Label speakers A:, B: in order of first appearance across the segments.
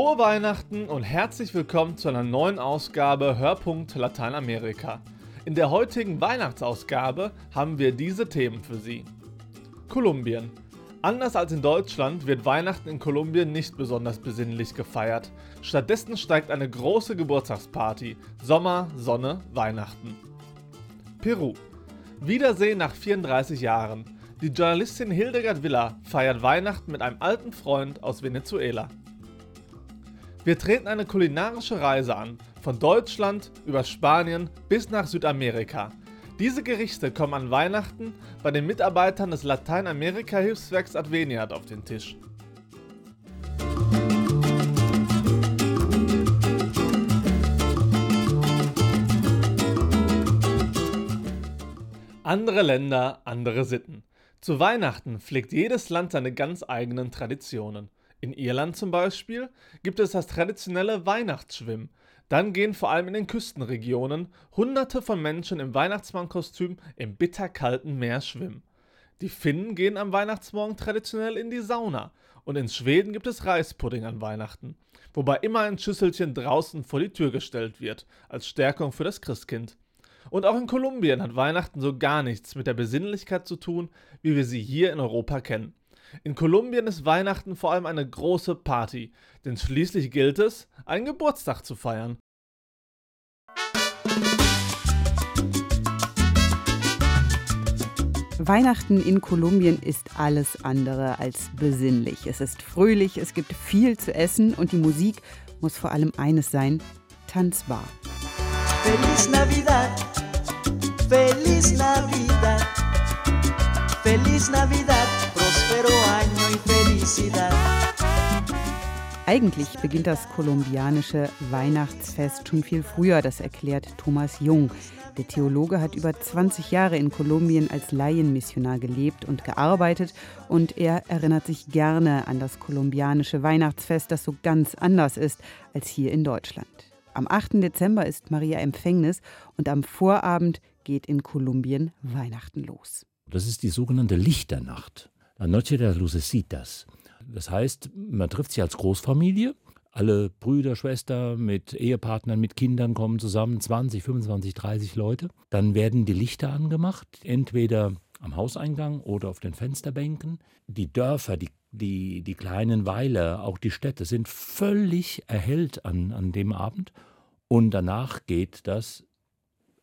A: Frohe Weihnachten und herzlich willkommen zu einer neuen Ausgabe Hörpunkt Lateinamerika. In der heutigen Weihnachtsausgabe haben wir diese Themen für Sie. Kolumbien. Anders als in Deutschland wird Weihnachten in Kolumbien nicht besonders besinnlich gefeiert. Stattdessen steigt eine große Geburtstagsparty. Sommer, Sonne, Weihnachten. Peru. Wiedersehen nach 34 Jahren. Die Journalistin Hildegard Villa feiert Weihnachten mit einem alten Freund aus Venezuela. Wir treten eine kulinarische Reise an, von Deutschland über Spanien bis nach Südamerika. Diese Gerichte kommen an Weihnachten bei den Mitarbeitern des Lateinamerika-Hilfswerks Adveniat auf den Tisch. Andere Länder, andere Sitten. Zu Weihnachten pflegt jedes Land seine ganz eigenen Traditionen. In Irland zum Beispiel gibt es das traditionelle Weihnachtsschwimmen. Dann gehen vor allem in den Küstenregionen Hunderte von Menschen im Weihnachtsmannkostüm im bitterkalten Meer schwimmen. Die Finnen gehen am Weihnachtsmorgen traditionell in die Sauna und in Schweden gibt es Reispudding an Weihnachten, wobei immer ein Schüsselchen draußen vor die Tür gestellt wird, als Stärkung für das Christkind. Und auch in Kolumbien hat Weihnachten so gar nichts mit der Besinnlichkeit zu tun, wie wir sie hier in Europa kennen. In Kolumbien ist Weihnachten vor allem eine große Party, denn schließlich gilt es, einen Geburtstag zu feiern.
B: Weihnachten in Kolumbien ist alles andere als besinnlich. Es ist fröhlich, es gibt viel zu essen und die Musik muss vor allem eines sein, tanzbar. Feliz Navidad, Feliz Navidad, Feliz Navidad próspero año y felicidad. Eigentlich beginnt das kolumbianische Weihnachtsfest schon viel früher, das erklärt Thomas Jung. Der Theologe hat über 20 Jahre in Kolumbien als Laienmissionar gelebt und gearbeitet und er erinnert sich gerne an das kolumbianische Weihnachtsfest, das so ganz anders ist als hier in Deutschland. Am 8. Dezember ist Maria Empfängnis und am Vorabend geht in Kolumbien Weihnachten los.
C: Das ist die sogenannte Lichternacht. La Noche de las Lucecitas. Das heißt, man trifft sich als Großfamilie. Alle Brüder, Schwestern mit Ehepartnern, mit Kindern kommen zusammen, 20, 25, 30 Leute. Dann werden die Lichter angemacht, entweder am Hauseingang oder auf den Fensterbänken. Die Dörfer, die, die, die kleinen Weiler, auch die Städte sind völlig erhellt an, an dem Abend. Und danach geht das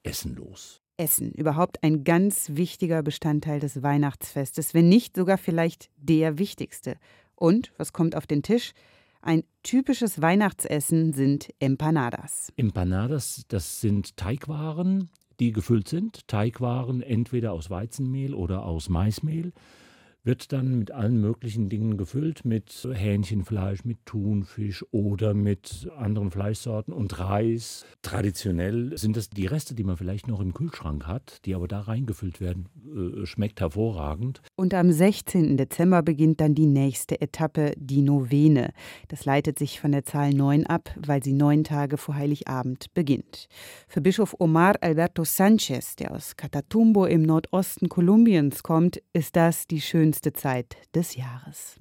C: Essen los.
B: Essen überhaupt ein ganz wichtiger Bestandteil des Weihnachtsfestes, wenn nicht sogar vielleicht der wichtigste. Und was kommt auf den Tisch? Ein typisches Weihnachtsessen sind Empanadas.
C: Empanadas, das sind Teigwaren, die gefüllt sind. Teigwaren entweder aus Weizenmehl oder aus Maismehl wird dann mit allen möglichen Dingen gefüllt, mit Hähnchenfleisch, mit Thunfisch oder mit anderen Fleischsorten und Reis. Traditionell sind das die Reste, die man vielleicht noch im Kühlschrank hat, die aber da reingefüllt werden. Äh, schmeckt hervorragend.
B: Und am 16. Dezember beginnt dann die nächste Etappe, die Novene. Das leitet sich von der Zahl 9 ab, weil sie neun Tage vor Heiligabend beginnt. Für Bischof Omar Alberto Sanchez, der aus Catatumbo im Nordosten Kolumbiens kommt, ist das die schönste schönste Zeit des Jahres.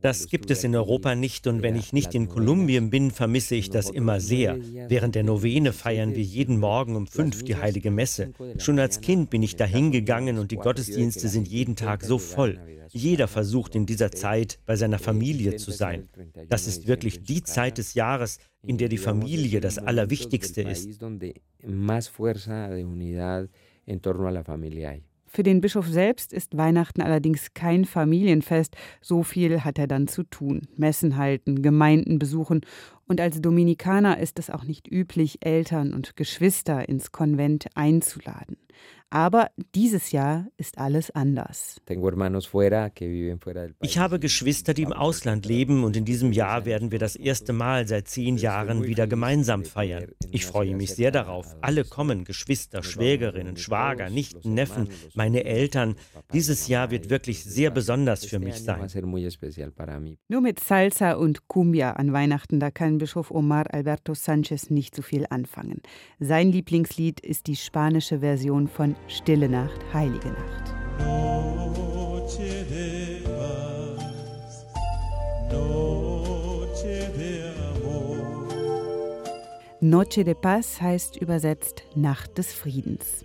D: Das gibt es in Europa nicht und wenn ich nicht in Kolumbien bin, vermisse ich das immer sehr. Während der Novene feiern wir jeden Morgen um fünf die heilige Messe. Schon als Kind bin ich dahin gegangen und die Gottesdienste sind jeden Tag so voll. Jeder versucht in dieser Zeit bei seiner Familie zu sein. Das ist wirklich die Zeit des Jahres, in der die Familie das Allerwichtigste ist.
B: Für den Bischof selbst ist Weihnachten allerdings kein Familienfest. So viel hat er dann zu tun. Messen halten, Gemeinden besuchen. Und als Dominikaner ist es auch nicht üblich, Eltern und Geschwister ins Konvent einzuladen. Aber dieses Jahr ist alles anders.
D: Ich habe Geschwister, die im Ausland leben und in diesem Jahr werden wir das erste Mal seit zehn Jahren wieder gemeinsam feiern. Ich freue mich sehr darauf. Alle kommen, Geschwister, Schwägerinnen, Schwager, Nichten, Neffen, meine Eltern. Dieses Jahr wird wirklich sehr besonders für mich sein.
B: Nur mit Salsa und Cumbia an Weihnachten, da kann Erzbischof Omar Alberto Sanchez nicht so viel anfangen. Sein Lieblingslied ist die spanische Version von Stille Nacht, Heilige Nacht. Noche de Paz heißt übersetzt Nacht des Friedens.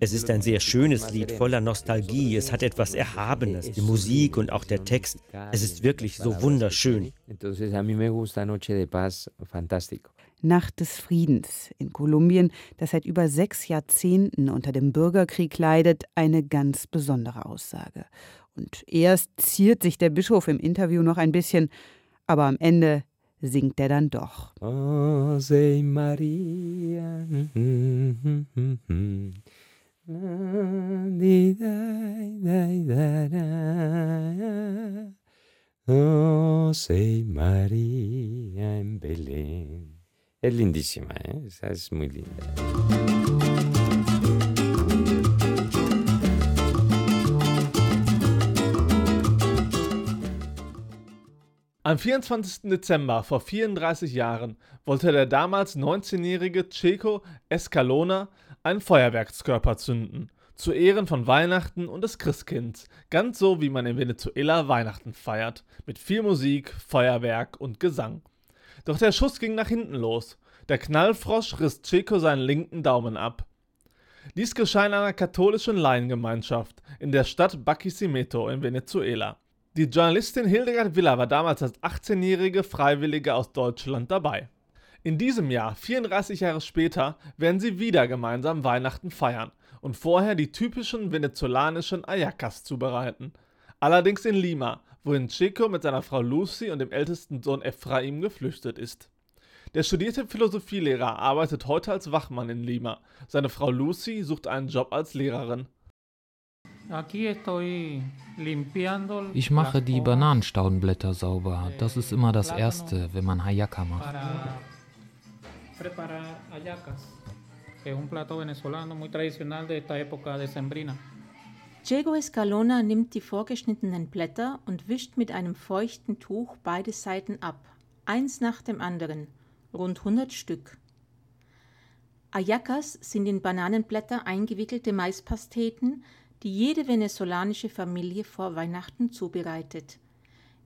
D: Es ist ein sehr schönes Lied voller Nostalgie. Es hat etwas Erhabenes, die Musik und auch der Text. Es ist wirklich so wunderschön.
B: Nacht des Friedens in Kolumbien, das seit über sechs Jahrzehnten unter dem Bürgerkrieg leidet, eine ganz besondere Aussage. Und erst ziert sich der Bischof im Interview noch ein bisschen, aber am Ende singt er dann doch. Sei Maria.
D: Oh, sei Maria en Belén. Es lindísima, ¿eh? Esa es muy linda.
A: Am 24. Dezember vor 34 Jahren wollte der damals 19-jährige Checo Escalona einen Feuerwerkskörper zünden, zu Ehren von Weihnachten und des Christkinds, ganz so wie man in Venezuela Weihnachten feiert, mit viel Musik, Feuerwerk und Gesang. Doch der Schuss ging nach hinten los. Der Knallfrosch riss Checo seinen linken Daumen ab. Dies geschah in einer katholischen Laiengemeinschaft in der Stadt Barquisimeto in Venezuela. Die Journalistin Hildegard Villa war damals als 18-jährige Freiwillige aus Deutschland dabei. In diesem Jahr, 34 Jahre später, werden sie wieder gemeinsam Weihnachten feiern und vorher die typischen venezolanischen Ayacas zubereiten. Allerdings in Lima, wohin Chico mit seiner Frau Lucy und dem ältesten Sohn Ephraim geflüchtet ist. Der studierte Philosophielehrer arbeitet heute als Wachmann in Lima. Seine Frau Lucy sucht einen Job als Lehrerin.
E: Ich mache die Bananenstaudenblätter sauber. Das ist immer das Erste, wenn man Hayaka macht.
F: Diego Escalona nimmt die vorgeschnittenen Blätter und wischt mit einem feuchten Tuch beide Seiten ab, eins nach dem anderen, rund 100 Stück. Ayacas sind in Bananenblätter eingewickelte Maispasteten, die jede venezolanische Familie vor Weihnachten zubereitet.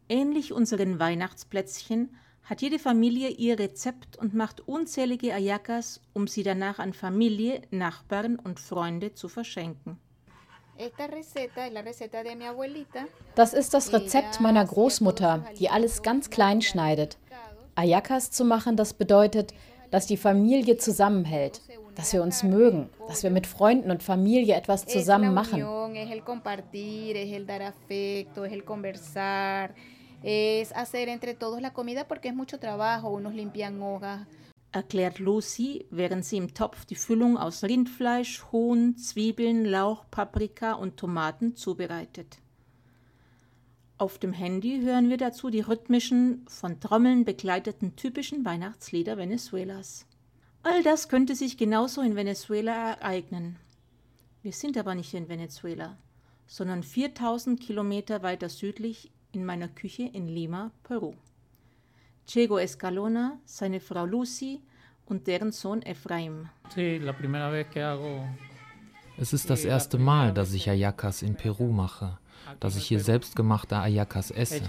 F: Ähnlich unseren Weihnachtsplätzchen hat jede Familie ihr Rezept und macht unzählige Ayacas, um sie danach an Familie, Nachbarn und Freunde zu verschenken.
G: Das ist das Rezept meiner Großmutter, die alles ganz klein schneidet. Ayacas zu machen, das bedeutet, dass die Familie zusammenhält, dass wir uns mögen, dass wir mit Freunden und Familie etwas zusammen machen.
F: Erklärt Lucy, während sie im Topf die Füllung aus Rindfleisch, Huhn, Zwiebeln, Lauch, Paprika und Tomaten zubereitet. Auf dem Handy hören wir dazu die rhythmischen, von Trommeln begleiteten typischen Weihnachtslieder Venezuelas. All das könnte sich genauso in Venezuela ereignen. Wir sind aber nicht in Venezuela, sondern 4000 Kilometer weiter südlich in meiner Küche in Lima, Peru. Diego Escalona, seine Frau Lucy und deren Sohn Efraim.
E: Es ist das erste Mal, dass ich Ayacas in Peru mache, dass ich hier selbstgemachte Ayacas esse.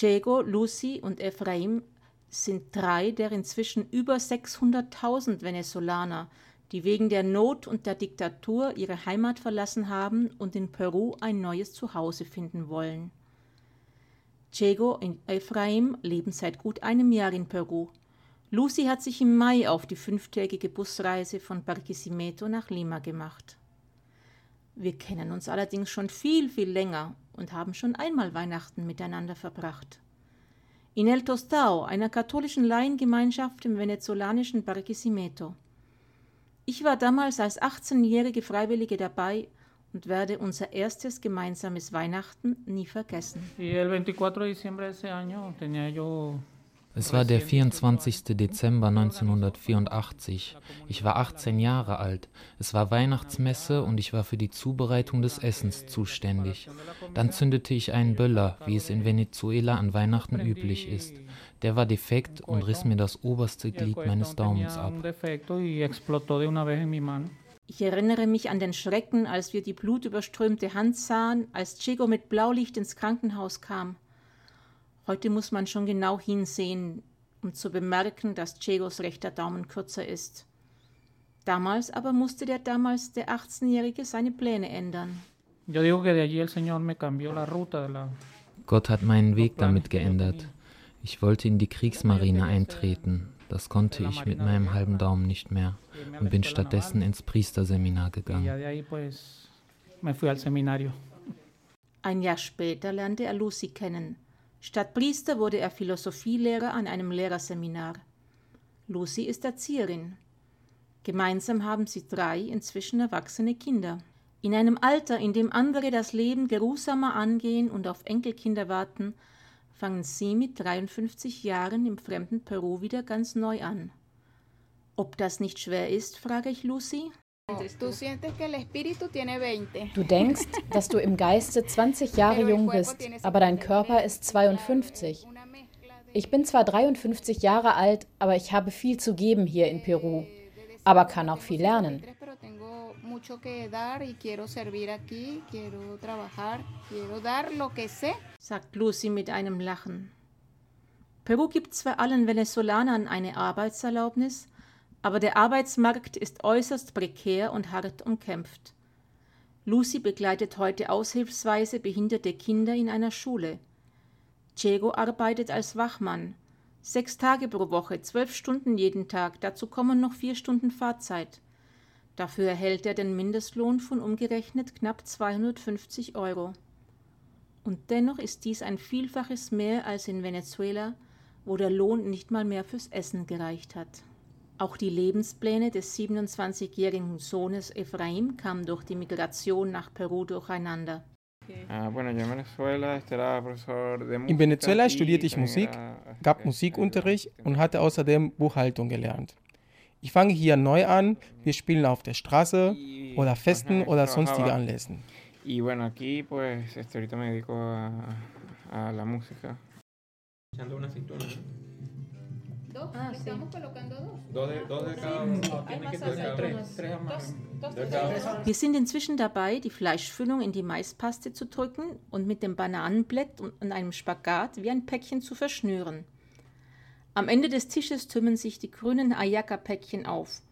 F: Diego, Lucy und Efraim sind drei der inzwischen über 600.000 Venezolaner, die wegen der Not und der Diktatur ihre Heimat verlassen haben und in Peru ein neues Zuhause finden wollen. Diego und Ephraim leben seit gut einem Jahr in Peru. Lucy hat sich im Mai auf die fünftägige Busreise von Barquisimeto nach Lima gemacht. Wir kennen uns allerdings schon viel, viel länger und haben schon einmal Weihnachten miteinander verbracht in El Tostao, einer katholischen Laiengemeinschaft im venezolanischen Barquisimeto. Ich war damals als 18-jährige Freiwillige dabei und werde unser erstes gemeinsames Weihnachten nie vergessen.
E: Es war der 24. Dezember 1984. Ich war 18 Jahre alt. Es war Weihnachtsmesse und ich war für die Zubereitung des Essens zuständig. Dann zündete ich einen Böller, wie es in Venezuela an Weihnachten üblich ist. Der war defekt und riss mir das oberste Glied meines Daumens ab.
F: Ich erinnere mich an den Schrecken, als wir die blutüberströmte Hand sahen, als Chico mit Blaulicht ins Krankenhaus kam. Heute muss man schon genau hinsehen, um zu bemerken, dass Chegos rechter Daumen kürzer ist. Damals aber musste der damals der 18-Jährige seine Pläne ändern.
E: Gott hat meinen Weg damit geändert. Ich wollte in die Kriegsmarine eintreten. Das konnte ich mit meinem halben Daumen nicht mehr und bin stattdessen ins Priesterseminar gegangen.
F: Ein Jahr später lernte er Lucy kennen. Statt Priester wurde er Philosophielehrer an einem Lehrerseminar. Lucy ist Erzieherin. Gemeinsam haben sie drei inzwischen erwachsene Kinder. In einem Alter, in dem andere das Leben geruhsamer angehen und auf Enkelkinder warten, fangen sie mit 53 Jahren im fremden Peru wieder ganz neu an. Ob das nicht schwer ist, frage ich Lucy.
G: Du denkst, dass du im Geiste 20 Jahre jung bist, aber dein Körper ist 52. Ich bin zwar 53 Jahre alt, aber ich habe viel zu geben hier in Peru aber kann auch viel lernen.
F: sagt Lucy mit einem Lachen. Peru gibt zwar allen Venezolanern eine Arbeitserlaubnis, aber der Arbeitsmarkt ist äußerst prekär und hart umkämpft. Lucy begleitet heute aushilfsweise behinderte Kinder in einer Schule. Diego arbeitet als Wachmann, Sechs Tage pro Woche, zwölf Stunden jeden Tag, dazu kommen noch vier Stunden Fahrzeit. Dafür erhält er den Mindestlohn von umgerechnet knapp 250 Euro. Und dennoch ist dies ein Vielfaches mehr als in Venezuela, wo der Lohn nicht mal mehr fürs Essen gereicht hat. Auch die Lebenspläne des 27-jährigen Sohnes Ephraim kamen durch die Migration nach Peru durcheinander.
H: Ah, in Venezuela studierte ich Musik, gab Musikunterricht und hatte außerdem Buchhaltung gelernt. Ich fange hier neu an, wir spielen auf der Straße oder Festen oder sonstige Anlässen.
F: Dos, ah, estamos sí. colocando dos. Dos de, dos de cada uno. Tiene que ser tres, tres más. Wir sind inzwischen dabei, die Fleischfüllung in die Maispaste zu drücken und mit dem Bananenblatt und einem Spagat wie ein Päckchen zu verschnüren. Am Ende des Tisches türmen sich die grünen Ayaka-Päckchen auf.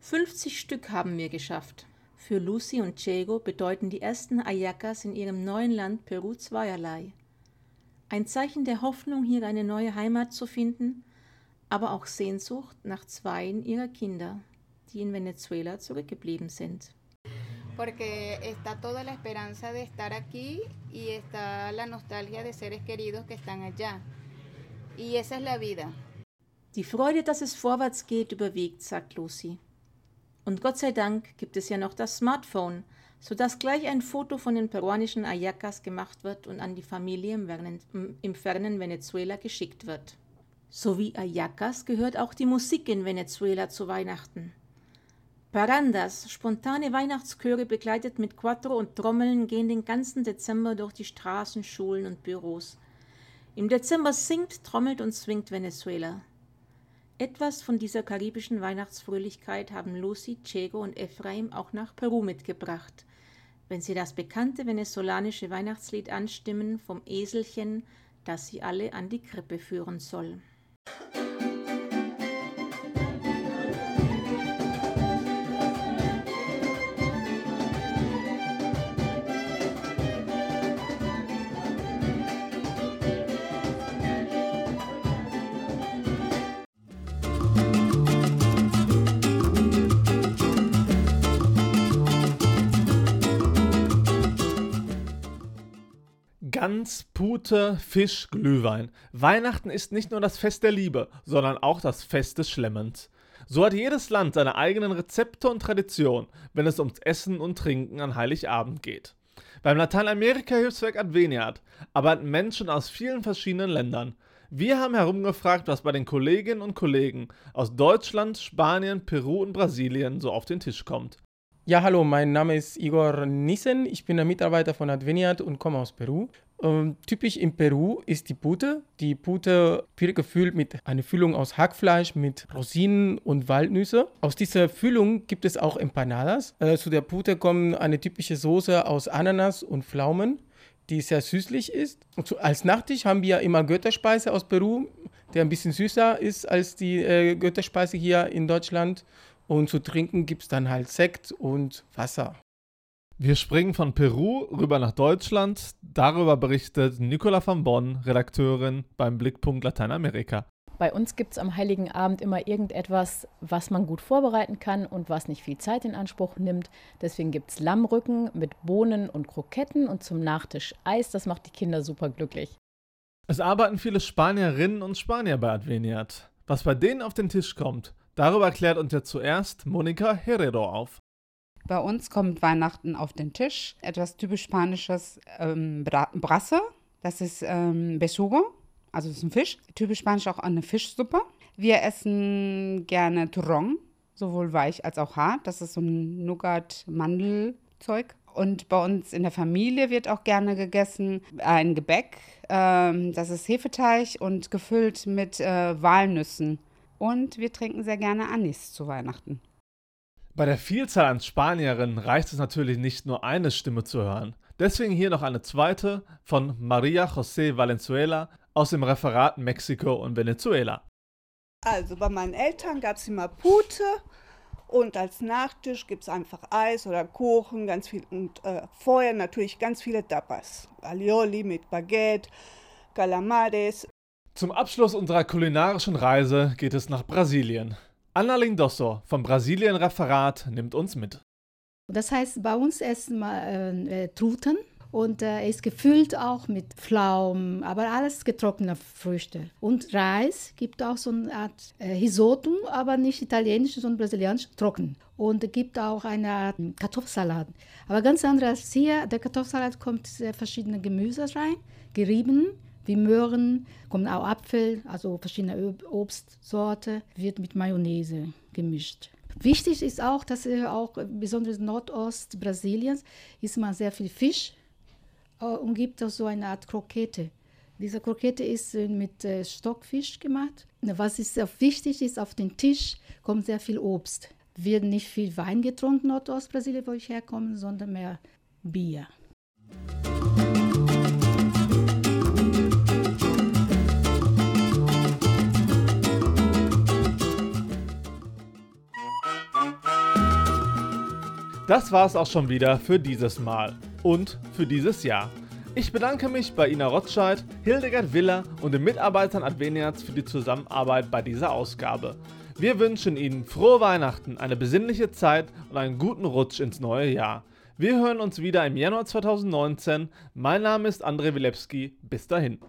F: 50 Stück haben wir geschafft. Für Lucy und Diego bedeuten die ersten Ayakas in ihrem neuen Land Peru zweierlei. Ein Zeichen der Hoffnung, hier eine neue Heimat zu finden aber auch Sehnsucht nach zweien ihrer Kinder, die in Venezuela zurückgeblieben sind.
I: Porque está toda la esperanza de estar aquí y está la nostalgia de seres queridos que están allá. Y esa es la vida.
F: Die Freude, dass es vorwärts geht, überwiegt, sagt Lucy. Und Gott sei Dank gibt es ja noch das Smartphone, sodass gleich ein Foto von den peruanischen Ayacas gemacht wird und an die Familie im, im fernen Venezuela geschickt wird. So wie Ayacas gehört auch die Musik in Venezuela zu Weihnachten. Parandas, spontane Weihnachtschöre begleitet mit Quattro und Trommeln, gehen den ganzen Dezember durch die Straßen, Schulen und Büros. Im Dezember singt, trommelt und swingt Venezuela. Etwas von dieser karibischen Weihnachtsfröhlichkeit haben Lucy, Chego und Ephraim auch nach Peru mitgebracht, wenn sie das bekannte venezolanische Weihnachtslied anstimmen vom Eselchen, das sie alle an die Krippe führen soll.
A: you Gans, Pute, Fisch, Glühwein. Weihnachten ist nicht nur das Fest der Liebe, sondern auch das Fest des Schlemmens. So hat jedes Land seine eigenen Rezepte und Traditionen, wenn es ums Essen und Trinken an Heiligabend geht. Beim Lateinamerika-Hilfswerk Adveniat arbeiten Menschen aus vielen verschiedenen Ländern. Wir haben herumgefragt, was bei den Kolleginnen und Kollegen aus Deutschland, Spanien, Peru und Brasilien so auf den Tisch kommt.
H: Ja, hallo, mein Name ist Igor Nissen. Ich bin der Mitarbeiter von Adveniat und komme aus Peru. Ähm, typisch in Peru ist die Pute. Die Pute wird gefüllt mit einer Füllung aus Hackfleisch mit Rosinen und Walnüsse. Aus dieser Füllung gibt es auch Empanadas. Äh, zu der Pute kommt eine typische Soße aus Ananas und Pflaumen. die sehr süßlich ist. Und als Nachtisch haben wir immer Götterspeise aus Peru, der ein bisschen süßer ist als die äh, Götterspeise hier in Deutschland. Und zu trinken gibt es dann halt Sekt und Wasser.
A: Wir springen von Peru rüber nach Deutschland. Darüber berichtet Nicola van Bonn, Redakteurin beim Blickpunkt Lateinamerika.
G: Bei uns gibt es am Heiligen Abend immer irgendetwas, was man gut vorbereiten kann und was nicht viel Zeit in Anspruch nimmt. Deswegen gibt es Lammrücken mit Bohnen und Kroketten und zum Nachtisch Eis. Das macht die Kinder super glücklich.
A: Es arbeiten viele Spanierinnen und Spanier bei Adveniat. Was bei denen auf den Tisch kommt, darüber erklärt uns ja zuerst Monika Herrero auf.
J: Bei uns kommt Weihnachten auf den Tisch etwas typisch Spanisches, ähm, Brasse, das ist ähm, Besugo, also das ist ein Fisch. Typisch Spanisch auch eine Fischsuppe. Wir essen gerne Turrón, sowohl weich als auch hart. Das ist so ein Nougat-Mandelzeug. Und bei uns in der Familie wird auch gerne gegessen ein Gebäck. Ähm, das ist Hefeteig und gefüllt mit äh, Walnüssen. Und wir trinken sehr gerne Anis zu Weihnachten.
A: Bei der Vielzahl an Spanierinnen reicht es natürlich nicht nur eine Stimme zu hören. Deswegen hier noch eine zweite von Maria José Valenzuela aus dem Referat Mexiko und Venezuela.
K: Also bei meinen Eltern gab es immer Pute und als Nachtisch gibt es einfach Eis oder Kuchen, ganz viel und äh, vorher natürlich ganz viele Tapas. Alioli mit Baguette, Calamares.
A: Zum Abschluss unserer kulinarischen Reise geht es nach Brasilien. Anna Lindosso vom Brasilien-Referat nimmt uns mit.
L: Das heißt, bei uns essen wir äh, äh, Truten und äh, ist gefüllt auch mit Pflaumen, aber alles getrocknete Früchte. Und Reis gibt auch so eine Art äh, Risotto, aber nicht italienisch, sondern brasilianisch, trocken. Und es gibt auch eine Art Kartoffelsalat. Aber ganz anders als hier, der Kartoffelsalat kommt sehr verschiedene Gemüse rein, gerieben wie Möhren, kommen auch Apfel, also verschiedene Obstsorte, wird mit Mayonnaise gemischt. Wichtig ist auch, dass auch besonders Nordost Brasiliens ist man sehr viel Fisch äh, und gibt auch so eine Art Krokette. Diese Krokette ist äh, mit äh, Stockfisch gemacht. Was ist sehr wichtig ist, auf den Tisch kommt sehr viel Obst. Wird nicht viel Wein getrunken Nordostbrasilien, wo ich herkomme, sondern mehr Bier.
A: Das war es auch schon wieder für dieses Mal und für dieses Jahr. Ich bedanke mich bei Ina Rotscheid, Hildegard Willer und den Mitarbeitern Adveniats für die Zusammenarbeit bei dieser Ausgabe. Wir wünschen Ihnen frohe Weihnachten, eine besinnliche Zeit und einen guten Rutsch ins neue Jahr. Wir hören uns wieder im Januar 2019. Mein Name ist André Wilepski. Bis dahin.